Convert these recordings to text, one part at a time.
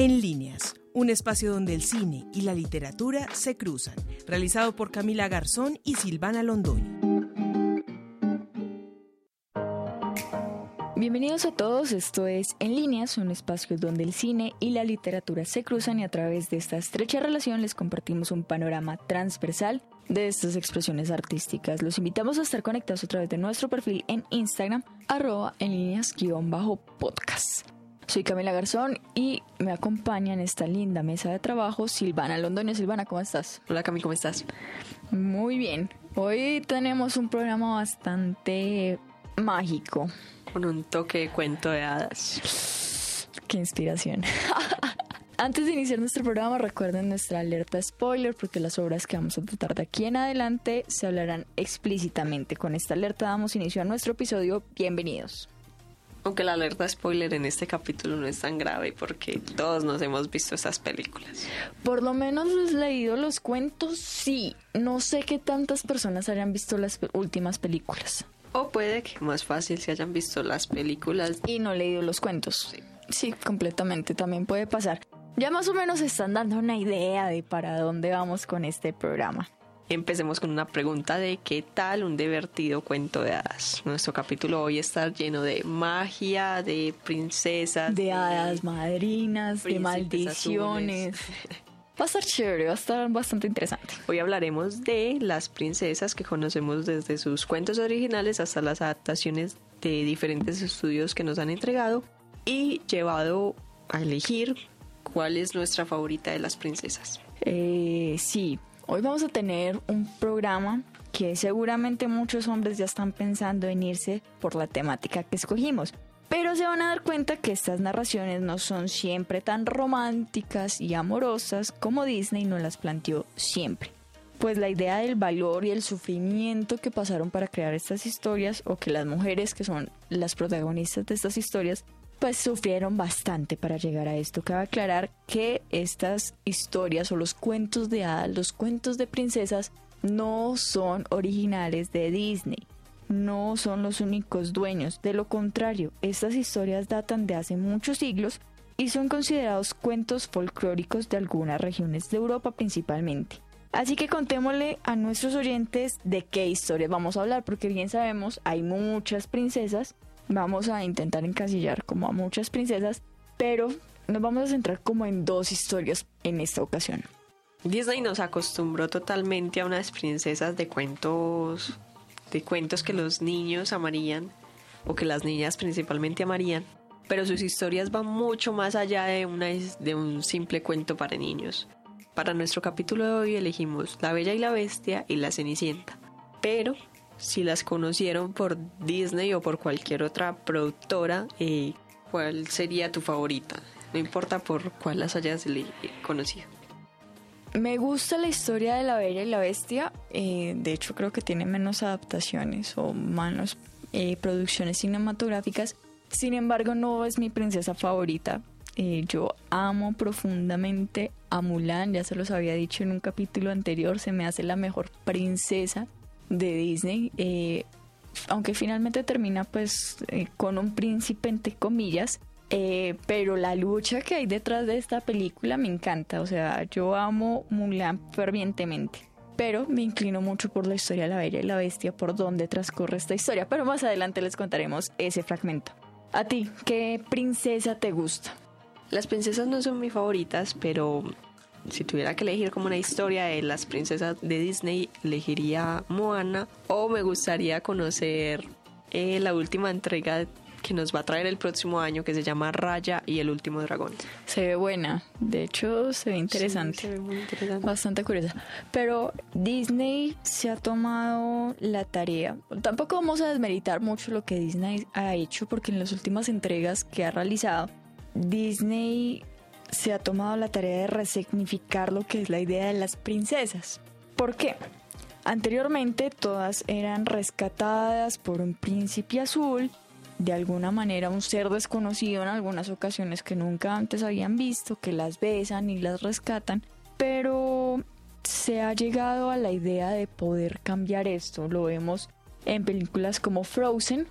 En líneas, un espacio donde el cine y la literatura se cruzan, realizado por Camila Garzón y Silvana Londoño. Bienvenidos a todos, esto es En líneas, un espacio donde el cine y la literatura se cruzan y a través de esta estrecha relación les compartimos un panorama transversal de estas expresiones artísticas. Los invitamos a estar conectados a través de nuestro perfil en Instagram, arroba en líneas-podcast. Soy Camila Garzón y me acompaña en esta linda mesa de trabajo Silvana Londoño. Silvana, ¿cómo estás? Hola Cami, ¿cómo estás? Muy bien. Hoy tenemos un programa bastante mágico. Con un toque de cuento de hadas. Qué inspiración. Antes de iniciar nuestro programa, recuerden nuestra alerta spoiler, porque las obras que vamos a tratar de aquí en adelante se hablarán explícitamente. Con esta alerta damos inicio a nuestro episodio. Bienvenidos. Aunque la alerta spoiler en este capítulo no es tan grave porque todos nos hemos visto esas películas. Por lo menos has leído los cuentos, sí. No sé qué tantas personas hayan visto las últimas películas. O puede que más fácil se hayan visto las películas y no leído los cuentos. Sí. sí, completamente, también puede pasar. Ya más o menos están dando una idea de para dónde vamos con este programa. Empecemos con una pregunta de qué tal un divertido cuento de hadas. Nuestro capítulo hoy está lleno de magia, de princesas, de, hadas madrinas, de maldiciones. Va a estar chévere, va a estar bastante interesante. Hoy hablaremos de las princesas que conocemos desde sus cuentos originales hasta las adaptaciones de diferentes estudios que nos han entregado y llevado a elegir cuál es nuestra favorita de las princesas. Eh, sí, Hoy vamos a tener un programa que seguramente muchos hombres ya están pensando en irse por la temática que escogimos. Pero se van a dar cuenta que estas narraciones no son siempre tan románticas y amorosas como Disney nos las planteó siempre. Pues la idea del valor y el sufrimiento que pasaron para crear estas historias o que las mujeres que son las protagonistas de estas historias pues sufrieron bastante para llegar a esto. Cabe aclarar que estas historias o los cuentos de hadas, los cuentos de princesas, no son originales de Disney. No son los únicos dueños. De lo contrario, estas historias datan de hace muchos siglos y son considerados cuentos folclóricos de algunas regiones de Europa principalmente. Así que contémosle a nuestros oyentes de qué historias vamos a hablar, porque bien sabemos, hay muchas princesas vamos a intentar encasillar como a muchas princesas, pero nos vamos a centrar como en dos historias en esta ocasión. Disney nos acostumbró totalmente a unas princesas de cuentos, de cuentos que los niños amarían, o que las niñas principalmente amarían, pero sus historias van mucho más allá de, una, de un simple cuento para niños. Para nuestro capítulo de hoy elegimos La Bella y la Bestia y La Cenicienta, pero si las conocieron por Disney o por cualquier otra productora, eh, ¿cuál sería tu favorita? No importa por cuál las hayas conocido. Me gusta la historia de la Bella y la Bestia. Eh, de hecho, creo que tiene menos adaptaciones o menos eh, producciones cinematográficas. Sin embargo, no es mi princesa favorita. yo amo profundamente a Mulan, ya se los había dicho en un capítulo anterior, se me hace la mejor princesa de Disney, eh, aunque finalmente termina pues eh, con un príncipe entre comillas, eh, pero la lucha que hay detrás de esta película me encanta, o sea, yo amo Mulan fervientemente. Pero me inclino mucho por la historia de la Bella y la Bestia, por donde transcurre esta historia. Pero más adelante les contaremos ese fragmento. A ti, ¿qué princesa te gusta? Las princesas no son mis favoritas, pero si tuviera que elegir como una historia de las princesas de Disney, elegiría Moana o me gustaría conocer eh, la última entrega que nos va a traer el próximo año que se llama Raya y el último dragón. Se ve buena, de hecho se ve interesante. se ve muy interesante. Bastante curiosa. Pero Disney se ha tomado la tarea. Tampoco vamos a desmeritar mucho lo que Disney ha hecho porque en las últimas entregas que ha realizado Disney se ha tomado la tarea de resignificar lo que es la idea de las princesas. ¿Por qué? Anteriormente todas eran rescatadas por un príncipe azul, de alguna manera un ser desconocido en algunas ocasiones que nunca antes habían visto, que las besan y las rescatan, pero se ha llegado a la idea de poder cambiar esto. Lo vemos en películas como Frozen,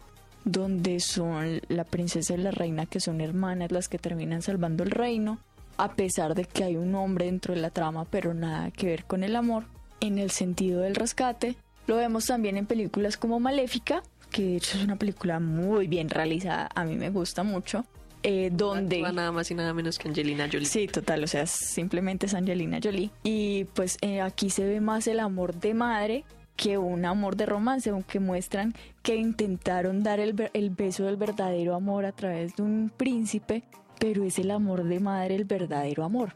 donde son la princesa y la reina que son hermanas las que terminan salvando el reino a pesar de que hay un hombre dentro de la trama, pero nada que ver con el amor, en el sentido del rescate. Lo vemos también en películas como Maléfica, que de hecho es una película muy bien realizada, a mí me gusta mucho. Eh, donde nada más y nada menos que Angelina Jolie. Sí, total, o sea, simplemente es Angelina Jolie. Y pues eh, aquí se ve más el amor de madre que un amor de romance, aunque muestran que intentaron dar el, el beso del verdadero amor a través de un príncipe, pero es el amor de madre el verdadero amor.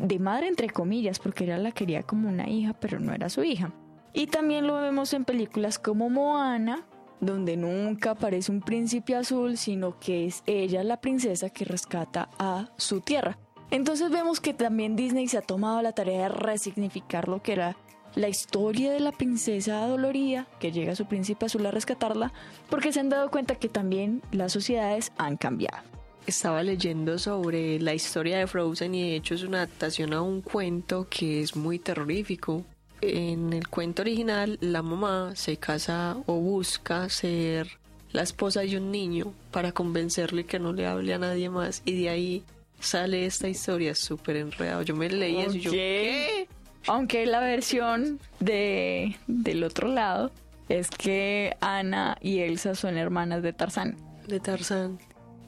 De madre entre comillas, porque ella la quería como una hija, pero no era su hija. Y también lo vemos en películas como Moana, donde nunca aparece un príncipe azul, sino que es ella la princesa que rescata a su tierra. Entonces vemos que también Disney se ha tomado la tarea de resignificar lo que era la historia de la princesa dolorida que llega a su príncipe azul a rescatarla, porque se han dado cuenta que también las sociedades han cambiado. Estaba leyendo sobre la historia de Frozen y de hecho es una adaptación a un cuento que es muy terrorífico en el cuento original la mamá se casa o busca ser la esposa de un niño para convencerle que no le hable a nadie más y de ahí sale esta historia súper enredado. Yo me leí eso y yo ¿qué? Aunque la versión de del otro lado es que Ana y Elsa son hermanas de Tarzán. De Tarzán,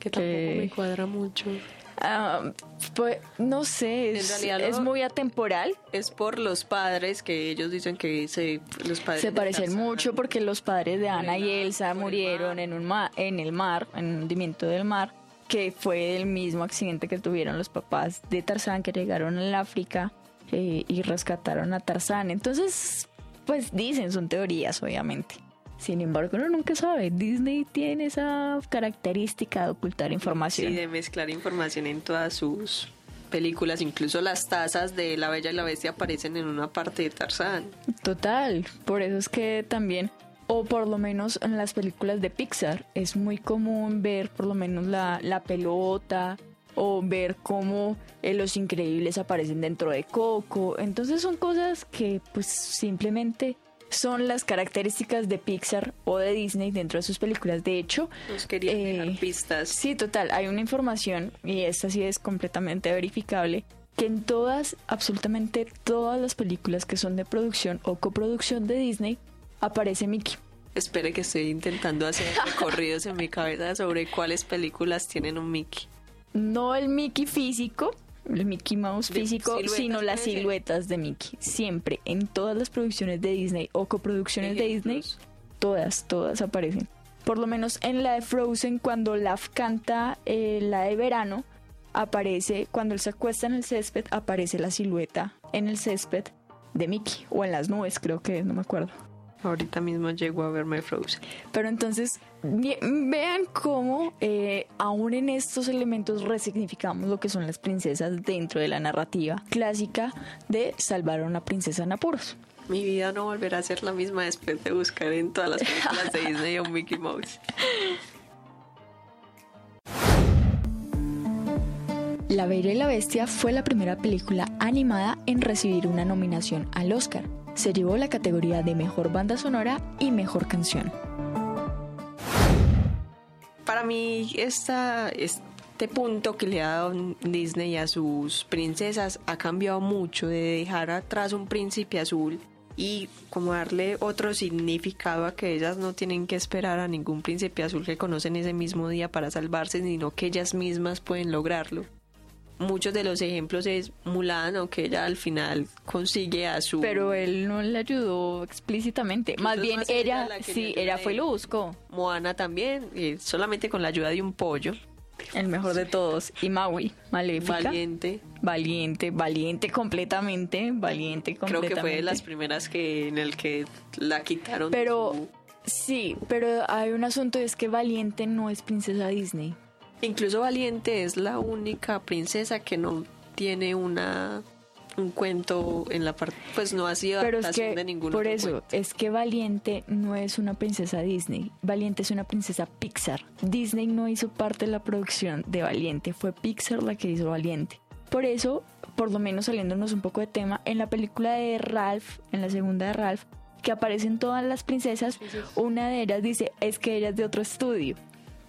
que tampoco me cuadra mucho. Ah, pues no sé, es, muy atemporal. Es por los padres que ellos dicen que se los padres se parecen mucho porque los padres de Ana y Elsa murieron en un mar, en el mar, en un hundimiento del mar, que fue el mismo accidente que tuvieron los papás de Tarzán que llegaron al África eh, y rescataron a Tarzán. Entonces, pues dicen, son teorías, obviamente. Sin embargo, uno nunca sabe. Disney tiene esa característica de ocultar información. Sí, de mezclar información en todas sus películas. Incluso las tazas de La Bella y la Bestia aparecen en una parte de Tarzán. Total. Por eso es que también, o por lo menos en las películas de Pixar, es muy común ver por lo menos la, la pelota o ver cómo eh, los increíbles aparecen dentro de Coco. Entonces son cosas que pues simplemente son las características de Pixar o de Disney dentro de sus películas. De hecho, nos querían eh, pistas. Sí, total. Hay una información, y esta sí es completamente verificable, que en todas, absolutamente todas las películas que son de producción o coproducción de Disney, aparece Mickey. Espere que estoy intentando hacer recorridos en mi cabeza sobre cuáles películas tienen un Mickey. No el Mickey físico, el Mickey Mouse físico, sino las siluetas de Mickey. Siempre, en todas las producciones de Disney o coproducciones de Disney, todas, todas aparecen. Por lo menos en la de Frozen, cuando Laugh canta eh, la de verano, aparece, cuando él se acuesta en el césped, aparece la silueta en el césped de Mickey, o en las nubes, creo que no me acuerdo. Ahorita mismo llego a verme Frozen. Pero entonces, vean cómo eh, aún en estos elementos resignificamos lo que son las princesas dentro de la narrativa clásica de salvar a una princesa en apuros. Mi vida no volverá a ser la misma después de buscar en todas las películas de Disney un Mickey Mouse. La Bella y la Bestia fue la primera película animada en recibir una nominación al Oscar se llevó la categoría de Mejor Banda Sonora y Mejor Canción. Para mí, este punto que le ha dado Disney a sus princesas ha cambiado mucho de dejar atrás un príncipe azul y como darle otro significado a que ellas no tienen que esperar a ningún príncipe azul que conocen ese mismo día para salvarse, sino que ellas mismas pueden lograrlo muchos de los ejemplos es Mulan, aunque ella al final consigue a su... Pero él no le ayudó explícitamente. Más bien ella, sí, ella fue y lo buscó. Moana también, eh, solamente con la ayuda de un pollo. El mejor de todos. Y Maui, maléfica. Valiente. Valiente, valiente completamente, valiente completamente. Creo que fue de las primeras que en el que la quitaron. Pero, sí, pero hay un asunto, es que Valiente no es princesa Disney. Incluso Valiente es la única princesa que no tiene una un cuento en la parte, pues no ha sido Pero adaptación de ningún Por eso, es que Valiente no es una princesa Disney. Valiente es una princesa Pixar. Disney no hizo parte de la producción de Valiente, fue Pixar la que hizo Valiente. Por eso, por lo menos saliéndonos un poco de tema, en la película de Ralph, en la segunda de Ralph, que aparecen todas las princesas, una de ellas dice, es que ella es de otro estudio.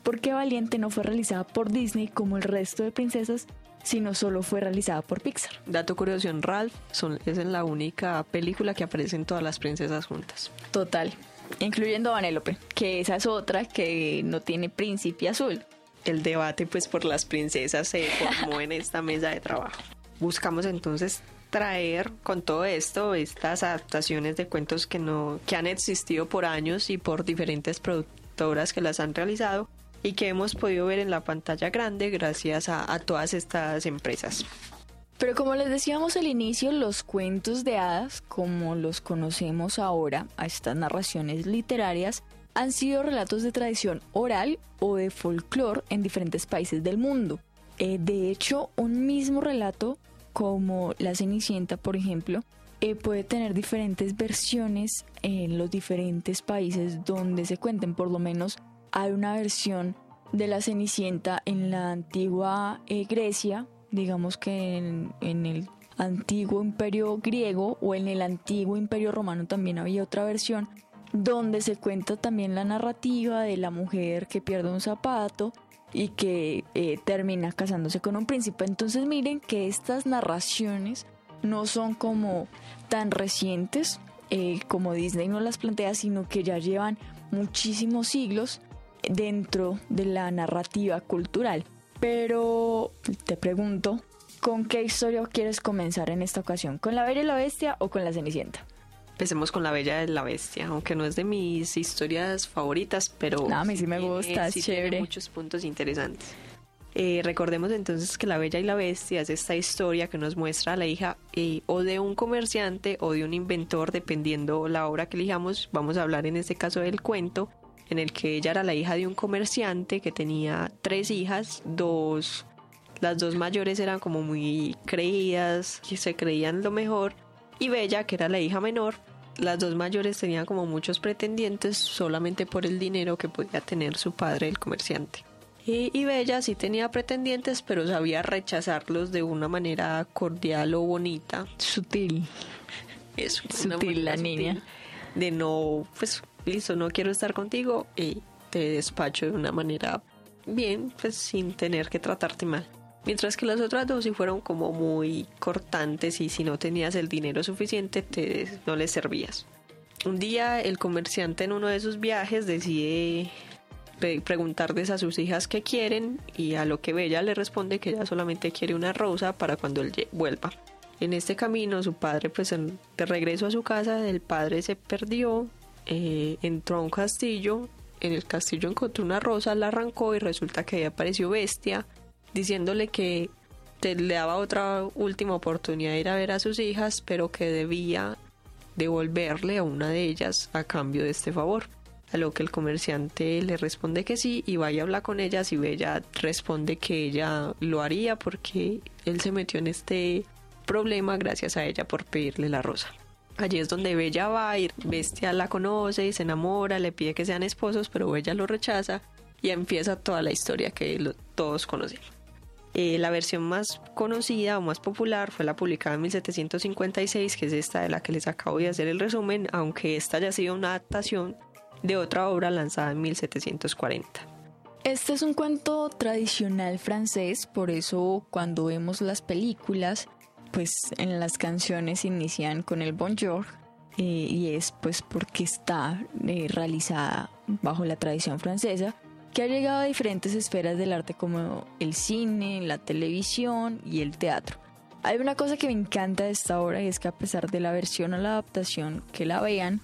¿Por qué Valiente no fue realizada por Disney como el resto de princesas, sino solo fue realizada por Pixar. Dato curioso, en Ralph son, es en la única película que aparecen todas las princesas juntas. Total, incluyendo a Vanellope, que esa es otra que no tiene príncipe azul. El debate pues por las princesas se formó en esta mesa de trabajo. Buscamos entonces traer con todo esto estas adaptaciones de cuentos que no que han existido por años y por diferentes productoras que las han realizado y que hemos podido ver en la pantalla grande gracias a, todas estas empresas. Pero como les decíamos al inicio, los cuentos de hadas, como los conocemos ahora, a estas narraciones literarias, han sido relatos de tradición oral o de folclore en diferentes países del mundo. Eh, de hecho, un mismo relato, como La Cenicienta, por ejemplo, eh, puede tener diferentes versiones en los diferentes países donde se cuenten, por lo menos hay una versión de la Cenicienta en la antigua eh, Grecia, digamos que en, el antiguo imperio griego o en el antiguo imperio romano también había otra versión donde se cuenta también la narrativa de la mujer que pierde un zapato y que eh, termina casándose con un príncipe. Entonces miren que estas narraciones no son como tan recientes eh, como Disney nos las plantea, sino que ya llevan muchísimos siglos dentro de la narrativa cultural. Pero te pregunto, ¿con qué historia quieres comenzar en esta ocasión? ¿Con la Bella y la Bestia o con la Cenicienta? Empecemos con la Bella y la Bestia, aunque no es de mis historias favoritas, pero... a mí sí me gusta, es chévere. Tiene muchos puntos interesantes. Eh, recordemos entonces que La Bella y la Bestia es esta historia que nos muestra a la hija eh, o de un comerciante o de un inventor, dependiendo la obra que elijamos. Vamos a hablar en este caso del cuento, en el que ella era la hija de un comerciante que tenía tres hijas, dos, las dos mayores eran como muy creídas, que se creían lo mejor, y Bella, que era la hija menor, las dos mayores tenían como muchos pretendientes solamente por el dinero que podía tener su padre, el comerciante. Y, Bella sí tenía pretendientes, pero sabía rechazarlos de una manera cordial o bonita. Sutil. Eso. Sutil la niña. De no, pues listo, no quiero estar contigo y te despacho de una manera bien, pues sin tener que tratarte mal. Mientras que las otras dos sí fueron como muy cortantes y si no tenías el dinero suficiente te, no les servías. Un día el comerciante en uno de sus viajes decide preguntarles a sus hijas qué quieren y a lo que Bella le responde que ella solamente quiere una rosa para cuando él vuelva. En este camino su padre pues de regreso a su casa el padre se perdió eh, entró a un castillo, en el castillo encontró una rosa, la arrancó y resulta que ahí apareció Bestia diciéndole que le daba otra última oportunidad de ir a ver a sus hijas, pero que debía devolverle a una de ellas a cambio de este favor. A lo que el comerciante le responde que sí y vaya a hablar con ellas y Bella responde que ella lo haría porque él se metió en este problema gracias a ella por pedirle la rosa. Allí es donde Bella va ir, Bestia la conoce y se enamora, le pide que sean esposos, pero Bella lo rechaza y empieza toda la historia que todos conocemos. Eh, la versión más conocida o más popular fue la publicada en 1756, que es esta de la que les acabo de hacer el resumen, aunque esta haya sido una adaptación de otra obra lanzada en 1740. Este es un cuento tradicional francés, por eso cuando vemos las películas pues en las canciones inician con el bonjour eh, y es pues porque está eh, realizada bajo la tradición francesa que ha llegado a diferentes esferas del arte como el cine, la televisión y el teatro. Hay una cosa que me encanta de esta obra y es que a pesar de la versión o la adaptación que la vean,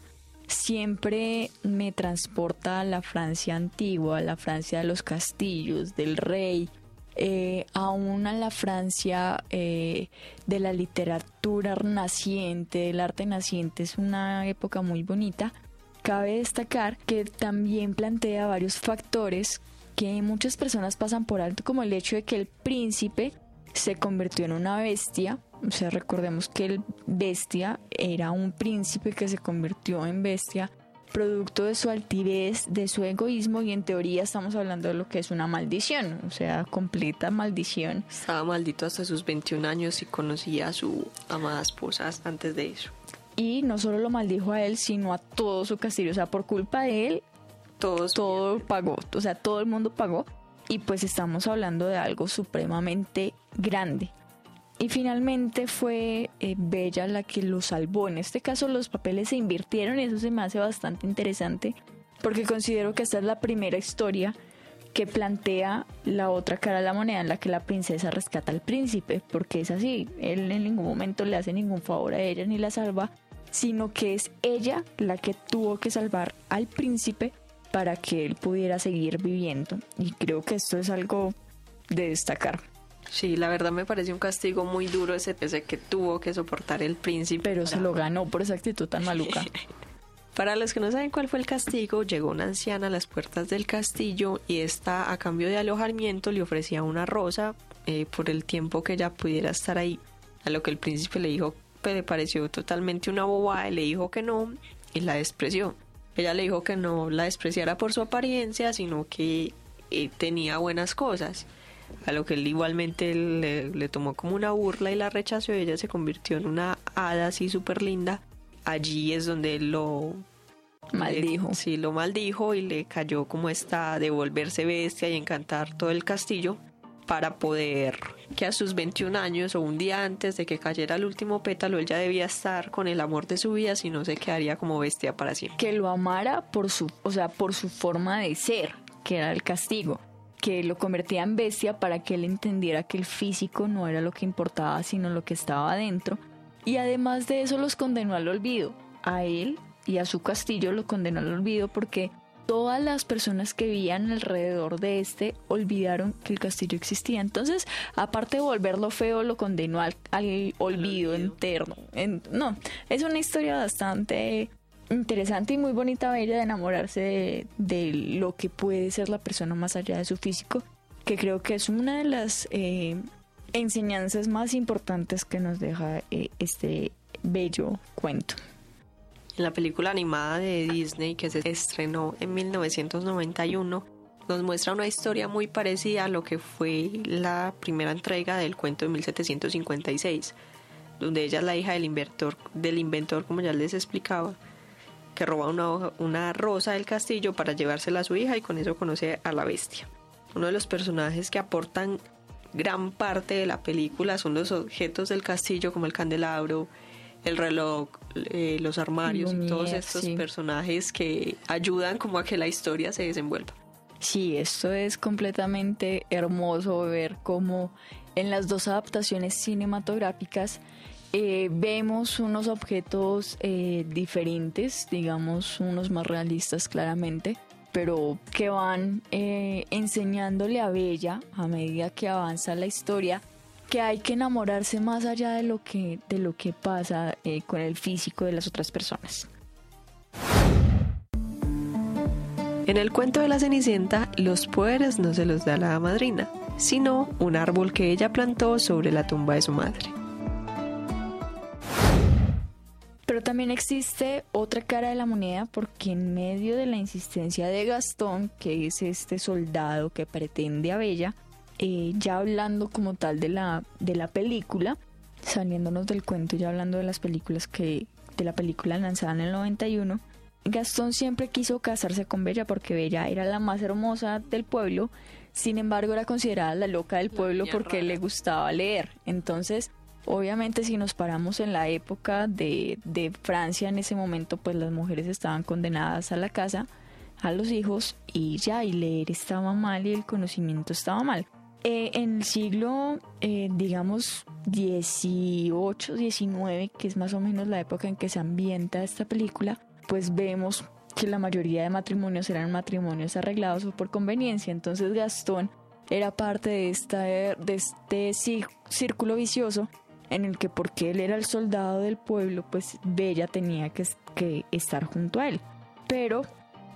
siempre me transporta a la Francia antigua, a la Francia de los castillos, del rey, eh, aún a la Francia eh, de la literatura naciente, del arte naciente, es una época muy bonita. Cabe destacar que también plantea varios factores que muchas personas pasan por alto, como el hecho de que el príncipe se convirtió en una bestia. O sea, recordemos que el bestia era un príncipe que se convirtió en bestia producto de su altivez, de su egoísmo y en teoría estamos hablando de lo que es una maldición, o sea, completa maldición. Estaba maldito hasta sus 21 años y conocía a su amada esposa antes de eso. Y no solo lo maldijo a él, sino a todo su castillo, o sea, por culpa de él, Todos todo pagó, o sea, todo el mundo pagó. Y pues estamos hablando de algo supremamente grande. Y finalmente fue eh, Bella la que lo salvó. En este caso los papeles se invirtieron y eso se me hace bastante interesante porque considero que esta es la primera historia que plantea la otra cara de la moneda en la que la princesa rescata al príncipe, porque es así, él en ningún momento le hace ningún favor a ella ni la salva, sino que es ella la que tuvo que salvar al príncipe para que él pudiera seguir viviendo. Y creo que esto es algo de destacar. Sí, la verdad me parece un castigo muy duro ese, ese que tuvo que soportar el príncipe. Pero se lo ganó por esa actitud tan maluca. Para los que no saben cuál fue el castigo, llegó una anciana a las puertas del castillo y esta a cambio de alojamiento le ofrecía una rosa eh, por el tiempo que ella pudiera estar ahí. A lo que el príncipe le dijo que le pareció totalmente una bobada y le dijo que no y la despreció. Ella le dijo que no la despreciara por su apariencia, sino que eh, tenía buenas cosas a lo que él igualmente le, tomó como una burla y la rechazó y ella se convirtió en una hada así súper linda. Allí es donde él lo maldijo. sí, lo maldijo y le cayó como esta de volverse bestia y encantar todo el castillo para poder que a sus 21 años o un día antes de que cayera el último pétalo él ya debía estar con el amor de su vida si no se quedaría como bestia para siempre. Que lo amara por su, o sea, por su forma de ser, que era el castigo que lo convertía en bestia para que él entendiera que el físico no era lo que importaba, sino lo que estaba adentro. Y además de eso los condenó al olvido. A él y a su castillo lo condenó al olvido porque todas las personas que vivían alrededor de este olvidaron que el castillo existía. Entonces, aparte de volverlo feo, lo condenó al, olvido, interno. no, es una historia bastante interesante y muy bonita bella de enamorarse de, lo que puede ser la persona más allá de su físico, que creo que es una de las eh, enseñanzas más importantes que nos deja eh, este bello cuento. En la película animada de Disney que se estrenó en 1991, nos muestra una historia muy parecida a lo que fue la primera entrega del cuento de 1756, donde ella es la hija del inventor, del inventor como ya les explicaba, que roba una, una rosa del castillo para llevársela a su hija y con eso conoce a la bestia. Uno de los personajes que aportan gran parte de la película son los objetos del castillo como el candelabro, el reloj, eh, los armarios y todos estos personajes que ayudan como a que la historia se desenvuelva. Sí, esto es completamente hermoso ver cómo en las dos adaptaciones cinematográficas eh, vemos unos objetos eh, diferentes, digamos unos más realistas claramente, pero que van eh, enseñándole a Bella a medida que avanza la historia que hay que enamorarse más allá de lo que, de lo que pasa con el físico de las otras personas. En el cuento de la Cenicienta, los poderes no se los da la madrina, sino un árbol que ella plantó sobre la tumba de su madre. Pero también existe otra cara de la moneda porque en medio de la insistencia de Gastón, que es este soldado que pretende a Bella, eh, ya hablando como tal de la, de la película, saliéndonos del cuento, ya hablando de las películas que, de la película lanzada en el 91, Gastón siempre quiso casarse con Bella porque Bella era la más hermosa del pueblo, sin embargo era considerada la loca del pueblo porque le gustaba leer. Entonces, Obviamente si nos paramos en la época de, Francia en ese momento, pues las mujeres estaban condenadas a la casa, a los hijos y ya, y leer estaba mal y el conocimiento estaba mal. Eh, en el siglo, eh, digamos, 18, 19, que es más o menos la época en que se ambienta esta película, pues vemos que la mayoría de matrimonios eran matrimonios arreglados o por conveniencia. Entonces Gastón era parte de, esta, de este círculo vicioso en el que porque él era el soldado del pueblo, pues Bella tenía que, que estar junto a él. Pero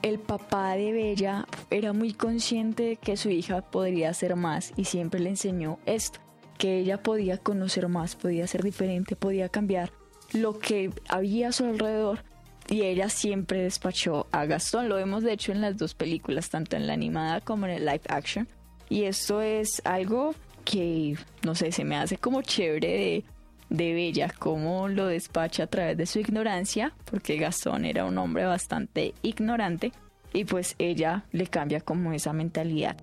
el papá de Bella era muy consciente de que su hija podría ser más y siempre le enseñó esto, que ella podía conocer más, podía ser diferente, podía cambiar lo que había a su alrededor y ella siempre despachó a Gastón. Lo hemos hecho en las dos películas, tanto en la animada como en el live action. Y esto es algo que, no sé, se me hace como chévere de, de Bella, cómo lo despacha a través de su ignorancia, porque Gastón era un hombre bastante ignorante, y pues ella le cambia como esa mentalidad.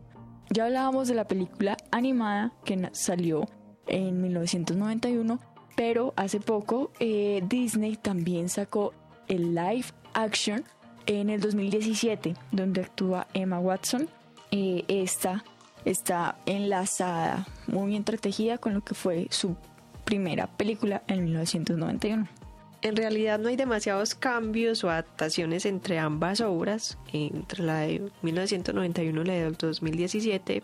Ya hablábamos de la película animada que salió en 1991, pero hace poco eh, Disney también sacó el live action en el 2017, donde actúa Emma Watson. Eh, esta está enlazada, muy entretejida con lo que fue su primera película en 1991. En realidad no hay demasiados cambios o adaptaciones entre ambas obras, entre la de 1991 y la de 2017.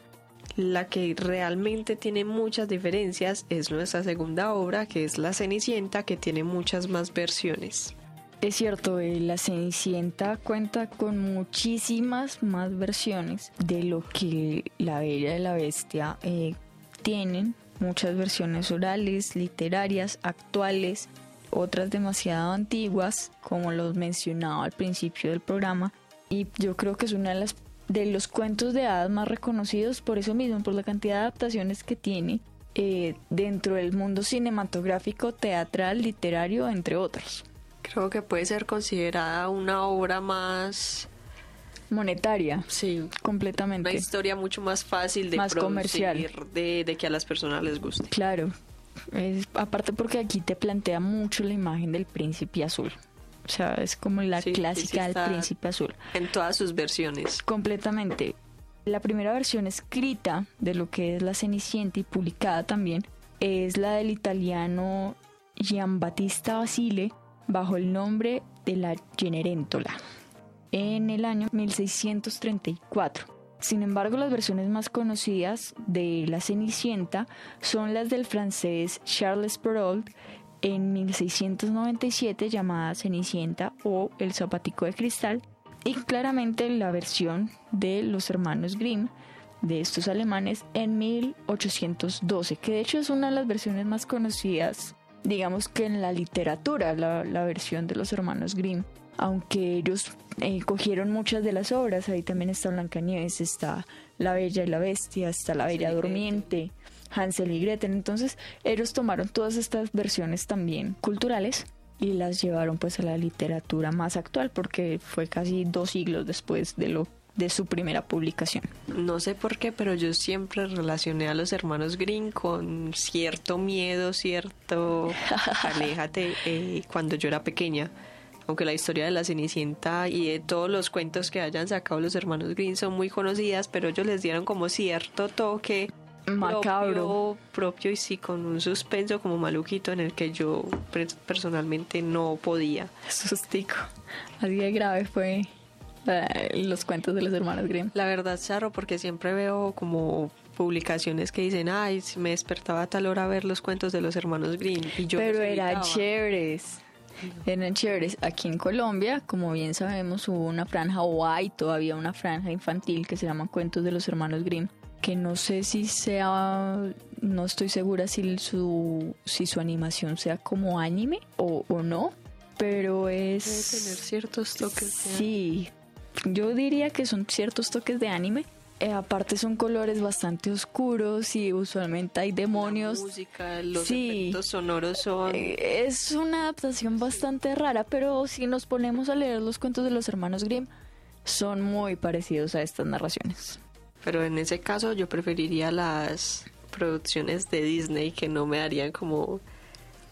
La que realmente tiene muchas diferencias es nuestra segunda obra, que es La Cenicienta, que tiene muchas más versiones. Es cierto, eh, la Cenicienta cuenta con muchísimas más versiones de lo que La Bella y la Bestia eh, tienen. Muchas versiones orales, literarias, actuales, otras demasiado antiguas, como los mencionaba al principio del programa. Y yo creo que es una de de los cuentos de hadas más reconocidos por eso mismo, por la cantidad de adaptaciones que tiene eh, dentro del mundo cinematográfico, teatral, literario, entre otros. Creo que puede ser considerada una obra más monetaria. Sí, completamente. Una historia mucho más fácil de más comercial, de, de, que a las personas les guste. Claro. Es, aparte porque aquí te plantea mucho la imagen del príncipe azul. O sea, es como la clásica del príncipe azul. En todas sus versiones. Completamente. La primera versión escrita de lo que es la Cenicienta y publicada también es la del italiano Giambattista Basile bajo el nombre de la Generentola en el año 1634. Sin embargo, las versiones más conocidas de La Cenicienta son las del francés Charles Perrault en 1697 llamada Cenicienta o El zapatico de cristal y claramente la versión de los hermanos Grimm de estos alemanes en 1812, que de hecho es una de las versiones más conocidas digamos que en la literatura, la, versión de los hermanos Grimm, aunque ellos eh, cogieron muchas de las obras, ahí también está Blancanieves, está La Bella y la Bestia, está La Bella Durmiente, Hansel y Gretel, entonces ellos tomaron todas estas versiones también culturales y las llevaron pues a la literatura más actual porque fue casi dos siglos después de lo de su primera publicación. No sé por qué, pero yo siempre relacioné a los hermanos Green con cierto miedo, cierto aléjate eh, cuando yo era pequeña. Aunque la historia de la Cenicienta y de todos los cuentos que hayan sacado los hermanos Green son muy conocidas, pero ellos les dieron como cierto toque macabro propio, propio, y sí con un suspenso como maluquito en el que yo personalmente no podía. Sustico. Así de grave fue los cuentos de los hermanos Grimm. La verdad, Charro, porque siempre veo como publicaciones que dicen, ay, me despertaba a tal hora a ver los cuentos de los hermanos Grimm. Y yo Pero eran chéveres. Eran chéveres. Aquí en Colombia, como bien sabemos, hubo una franja o hay todavía una franja infantil que se llama Cuentos de los Hermanos Grimm, que no sé si sea, no estoy segura si su, si su animación sea como anime o, o no, pero es... Debe tener ciertos toques. Sí, yo diría que son ciertos toques de anime. Eh, aparte son colores bastante oscuros y usualmente hay demonios. La música, los efectos sonoros son... Eh, es una adaptación bastante rara, pero si nos ponemos a leer los cuentos de los hermanos Grimm, son muy parecidos a estas narraciones. Pero en ese caso yo preferiría las producciones de Disney que no me darían como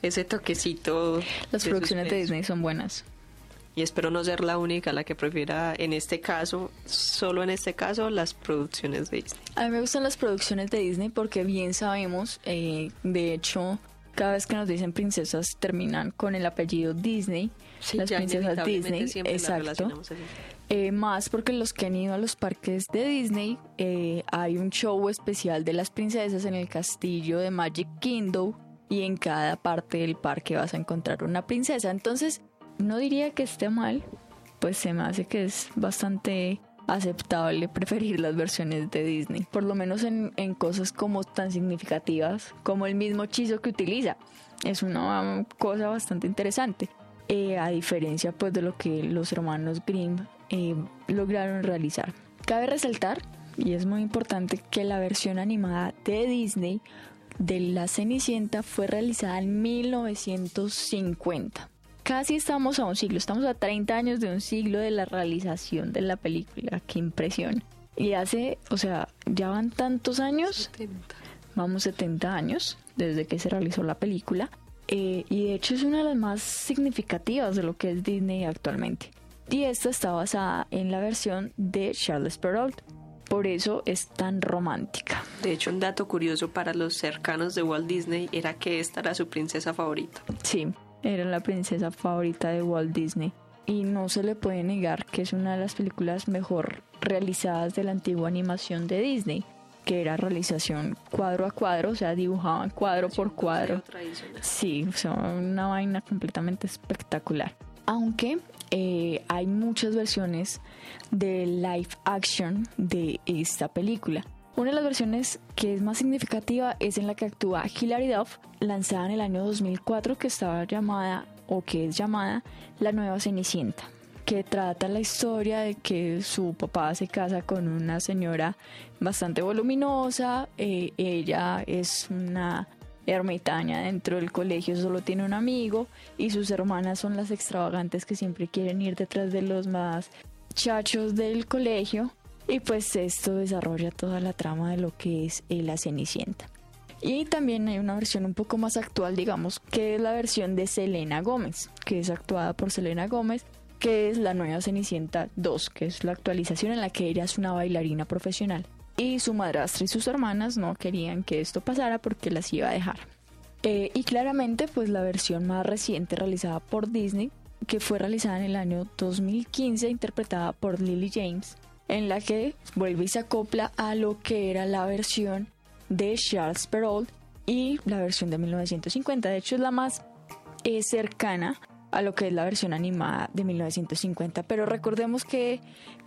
ese toquecito. Las producciones de Disney son buenas y espero no ser la única la que prefiera en este caso, solo en este caso, las producciones de Disney. A mí me gustan las producciones de Disney porque bien sabemos, eh, de hecho, cada vez que nos dicen princesas terminan con el apellido Disney, las princesas Disney, exacto. Eh, más porque los que han ido a los parques de Disney eh, hay un show especial de las princesas en el castillo de Magic Kingdom y en cada parte del parque vas a encontrar una princesa. Entonces, no diría que esté mal, pues se me hace que es bastante aceptable preferir las versiones de Disney, por lo menos en, cosas como tan significativas como el mismo hechizo que utiliza. Es una cosa bastante interesante, eh, a diferencia pues de lo que los hermanos Grimm eh, lograron realizar. Cabe resaltar, y es muy importante, que la versión animada de Disney de La Cenicienta fue realizada en 1950 casi estamos a un siglo, estamos a 30 años de un siglo de la realización de la película, qué impresión. Y hace, o sea, ya van tantos años. vamos 70 años desde que se realizó la película eh, y de hecho es una de las más significativas de lo que es Disney actualmente. Y esta está basada en la versión de Charles Perrault. Por eso es tan romántica. De hecho, un dato curioso para los cercanos de Walt Disney era que esta era su princesa favorita. Sí, era la princesa favorita de Walt Disney. Y no se le puede negar que es una de las películas mejor realizadas de la antigua animación de Disney que era realización cuadro a cuadro, o sea, dibujaban cuadro por cuadro. Sí, son una vaina completamente espectacular. Aunque eh, hay muchas versiones de live action de esta película. Una de las versiones que es más significativa es en la que actúa Hilary Duff, lanzada en el año 2004, que estaba llamada o que es llamada La Nueva Cenicienta que trata la historia de que su papá se casa con una señora bastante voluminosa, eh, ella es una ermitaña dentro del colegio, solo tiene un amigo y sus hermanas son las extravagantes que siempre quieren ir detrás de los más chachos del colegio y pues esto desarrolla toda la trama de lo que es eh, la Cenicienta. Y también hay una versión un poco más actual, digamos, que es la versión de Selena Gómez, que es actuada por Selena Gómez que es la nueva Cenicienta 2, que es la actualización en la que ella es una bailarina profesional. Y su madrastra y sus hermanas no querían que esto pasara porque las iba a dejar. Eh, y claramente, pues la versión más reciente realizada por Disney, que fue realizada en el año 2015, interpretada por Lily James, en la que vuelve y se acopla a lo que era la versión de Charles Perrault y la versión de 1950. De hecho, es la más eh, cercana a lo que es la versión animada de 1950. Pero recordemos que,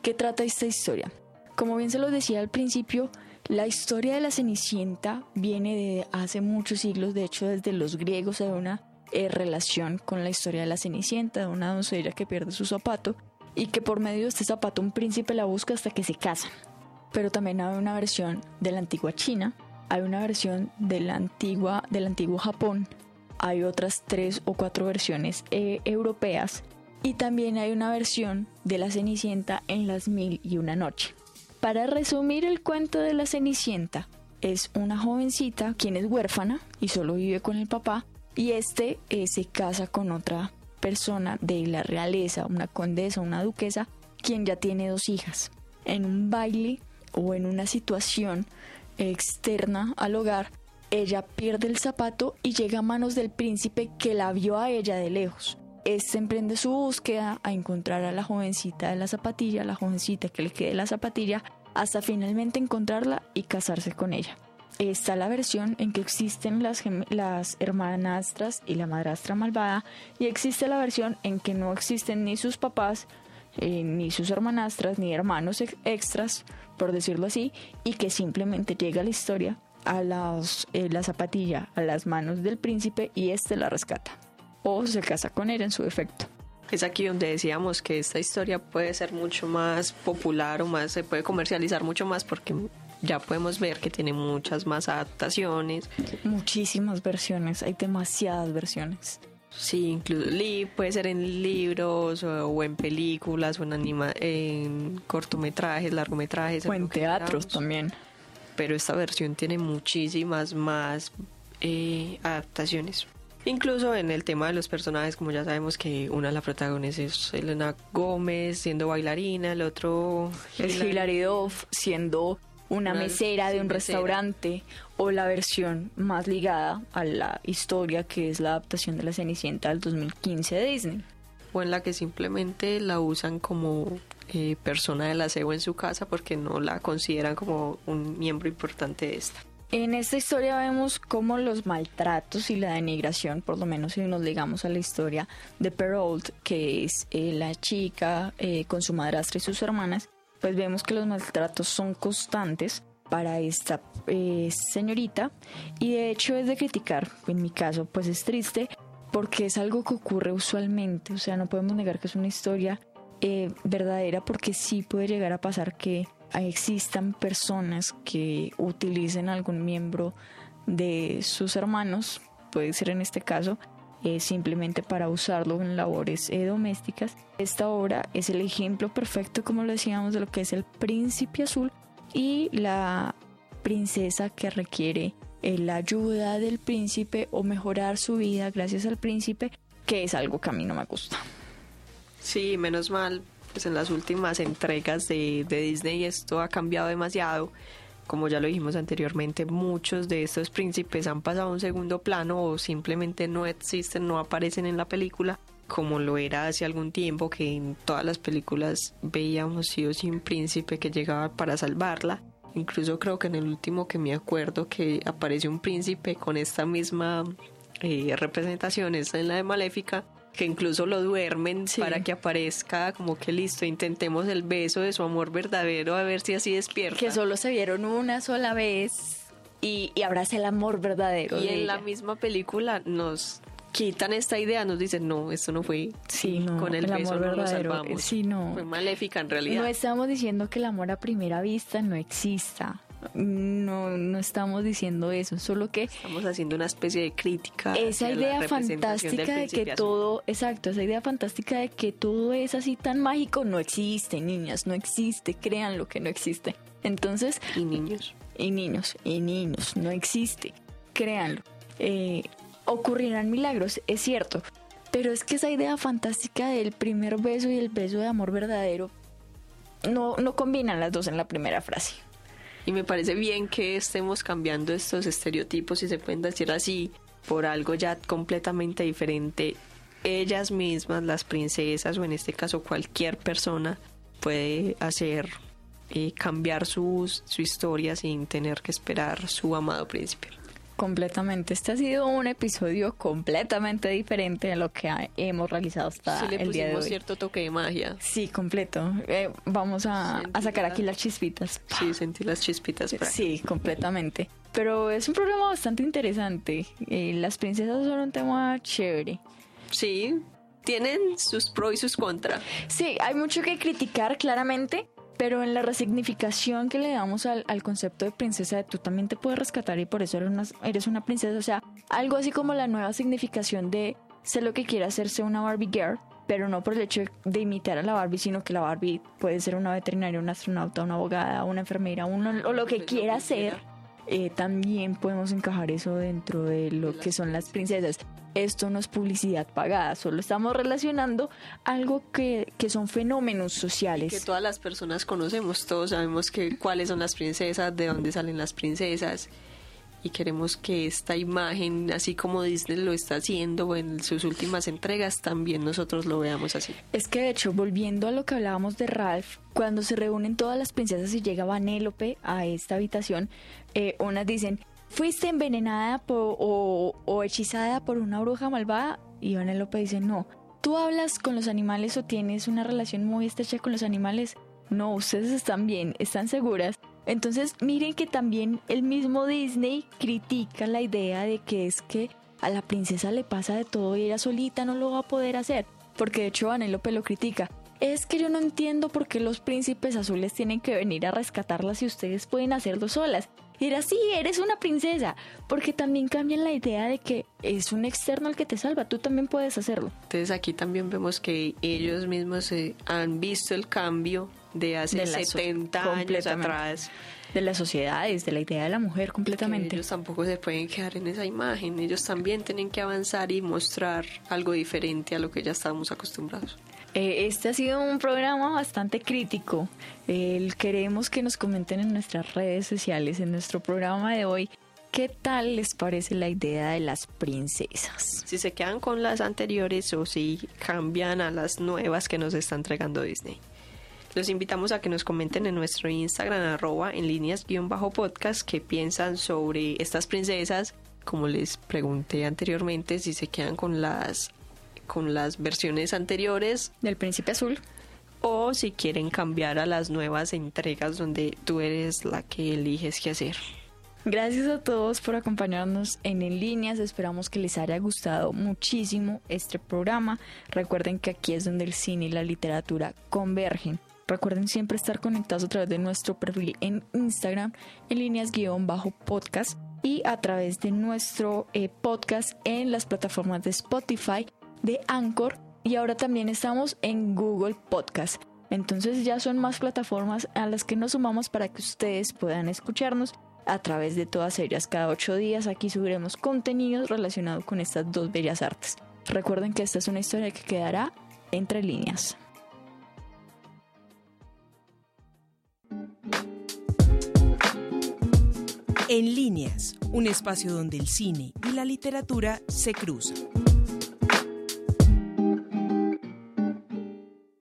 que trata esta historia. Como bien se lo decía al principio, la historia de la Cenicienta viene de hace muchos siglos, de hecho desde los griegos hay una eh, relación con la historia de la Cenicienta, de una doncella que pierde su zapato y que por medio de este zapato un príncipe la busca hasta que se casan. Pero también hay una versión de la antigua China, hay una versión de la antigua, del antiguo Japón hay otras tres o cuatro versiones eh, europeas y también hay una versión de la Cenicienta en las mil y una noche. Para resumir el cuento de la Cenicienta, es una jovencita quien es huérfana y solo vive con el papá y este eh, se casa con otra persona de la realeza, una condesa, una duquesa, quien ya tiene dos hijas. En un baile o en una situación externa al hogar, ella pierde el zapato y llega a manos del príncipe que la vio a ella de lejos. Este emprende su búsqueda a encontrar a la jovencita de la zapatilla, la jovencita que le quede la zapatilla, hasta finalmente encontrarla y casarse con ella. Está la versión en que existen las, las hermanastras y la madrastra malvada y existe la versión en que no existen ni sus papás, eh, ni sus hermanastras, ni hermanos extras, por decirlo así, y que simplemente llega la historia a las, eh, la zapatilla a las manos del príncipe y éste la rescata. O se casa con él en su defecto. Es aquí donde decíamos que esta historia puede ser mucho más popular o más, se puede comercializar mucho más porque ya podemos ver que tiene muchas más adaptaciones. Muchísimas versiones, hay demasiadas versiones. Sí, incluso puede ser en libros o, en películas o en, anima, en cortometrajes, largometrajes. O en teatros también pero esta versión tiene muchísimas más eh, adaptaciones. Incluso en el tema de los personajes, como ya sabemos que una de las protagonistas es Elena Gómez siendo bailarina, el otro es Hilary Duff siendo una, mesera de un restaurante o la versión más ligada a la historia que es la adaptación de la Cenicienta del 2015 de Disney. O en la que simplemente la usan como eh, persona del aseo en su casa porque no la consideran como un miembro importante de esta. En esta historia vemos cómo los maltratos y la denigración, por lo menos si nos ligamos a la historia de Perrault, que es eh, la chica eh, con su madrastra y sus hermanas, pues vemos que los maltratos son constantes para esta señorita. Y de hecho es de criticar, en mi caso pues es triste porque es algo que ocurre usualmente, o sea, no podemos negar que es una historia eh, verdadera porque sí puede llegar a pasar que existan personas que utilicen algún miembro de sus hermanos, puede ser en este caso, eh, simplemente para usarlo en labores eh, domésticas. Esta obra es el ejemplo perfecto, como lo decíamos, de lo que es el príncipe azul y la princesa que requiere eh, la ayuda del príncipe o mejorar su vida gracias al príncipe, que es algo que a mí no me gusta. Sí, menos mal, pues en las últimas entregas de, de Disney esto ha cambiado demasiado. Como ya lo dijimos anteriormente, muchos de estos príncipes han pasado a un segundo plano o simplemente no existen, no aparecen en la película, como lo era hace algún tiempo que en todas las películas veíamos sí o sí un príncipe que llegaba para salvarla. Incluso creo que en el último que me acuerdo que apareció un príncipe con esta misma eh, representación, esta en la de Maléfica, que incluso lo duermen Sí. para que aparezca como que listo, intentemos el beso de su amor verdadero a ver si así despierta. Que solo se vieron una sola vez y, y abraza el amor verdadero. y en la misma película nos quitan esta idea, nos dicen, no, esto no fue Sí, no, con el, el beso amor no lo verdadero, salvamos. sí, no. Fue maléfica en realidad. No estamos diciendo que el amor a primera vista no exista. No, no estamos diciendo eso, solo que Estamos haciendo una especie de crítica. esa idea fantástica de que azul. todo, exacto, esa idea fantástica de que todo es así tan mágico no existe, niñas, no existe, crean lo que no existe. Entonces, Y niños. y niños, y niños, no existe, créanlo. Eh, ocurrirán milagros, es cierto, pero es que esa idea fantástica del primer beso y el beso de amor verdadero no, no combinan las dos en la primera frase. Y me parece bien que estemos cambiando estos estereotipos, si se pueden decir así, por algo ya completamente diferente. Ellas mismas, las princesas, o en este caso cualquier persona, puede hacer eh, cambiar sus, su historia sin tener que esperar su amado príncipe. Completamente. Este ha sido un episodio completamente diferente a lo que ha- hemos realizado hasta Si le el día de pusimos hoy. cierto toque de magia. Sí, completo. Eh, vamos a, a sacar aquí las chispitas. Sí, sentí las chispitas. Sí, completamente. Pero es un programa bastante interesante. Eh, las princesas son un tema chévere. Sí, tienen sus pros y sus contras. Sí, hay mucho que criticar claramente, pero en la resignificación que le damos al, al concepto de princesa, tú también te puedes rescatar y por eso eres una, eres una princesa. O sea, algo así como la nueva significación de sé lo que quiere hacerse una Barbie girl, pero no por el hecho de imitar a la Barbie, sino que la Barbie puede ser una veterinaria, una astronauta, una abogada, una enfermera, uno, o lo que quiera ser. eh, también podemos encajar eso dentro de lo De que son las princesas. Esto no es publicidad pagada, solo estamos relacionando algo que, que son fenómenos sociales. que todas las personas conocemos, todos sabemos que cuáles son las princesas, de dónde salen las princesas y queremos que esta imagen, así como Disney lo está haciendo en sus últimas entregas, también nosotros lo veamos así. Es que de hecho, volviendo a lo que hablábamos de Ralph, cuando se reúnen todas las princesas y llega Vanélope a esta habitación, eh, unas dicen, fuiste envenenada o, hechizada por una bruja malvada, y Vanélope dice, no, tú hablas con los animales o tienes una relación muy estrecha con los animales, no, ustedes están bien, están seguras. Entonces miren que también el mismo Disney critica la idea de que es que a la princesa le pasa de todo y ella solita no lo va a poder hacer. Porque de hecho Vanellope lo critica. Es que yo no entiendo por qué los príncipes azules tienen que venir a rescatarlas si ustedes pueden hacerlo solas. Era así, eres una princesa. Porque también cambian la idea de que es un externo el que te salva, tú también puedes hacerlo. Entonces aquí también vemos que ellos mismos han visto el cambio de hace De la so- 70 años atrás. De las sociedades, de la idea de la mujer que completamente. ellos tampoco se pueden quedar en esa imagen, ellos también tienen que avanzar y mostrar algo diferente a lo que ya estábamos acostumbrados. Eh, este ha sido un programa bastante crítico. Queremos que nos comenten en nuestras redes sociales, en nuestro programa de hoy, qué tal les parece la idea de las princesas. Si se quedan con las anteriores o si cambian a las nuevas que nos está entregando Disney. Los invitamos a que nos comenten en nuestro Instagram arroba en líneas guion bajo podcast qué piensan sobre estas princesas. Como les pregunté anteriormente, si se quedan con las con las versiones anteriores Del príncipe azul. o si quieren cambiar a las nuevas entregas donde tú eres la que eliges qué hacer. Gracias a todos por acompañarnos en En Líneas. Esperamos que les haya gustado muchísimo este programa. Recuerden que aquí es donde el cine y la literatura convergen. Recuerden siempre estar conectados a través de nuestro perfil en Instagram, en líneas guion bajo podcast y a través de nuestro eh, podcast en las plataformas de Spotify, de Anchor y ahora también estamos en Google Podcast. Entonces ya son más plataformas a las que nos sumamos para que ustedes puedan escucharnos a través de todas ellas. Cada ocho días aquí subiremos contenidos relacionados con estas dos bellas artes. Recuerden que esta es una historia que quedará entre líneas. En líneas, un espacio donde el cine y la literatura se cruzan.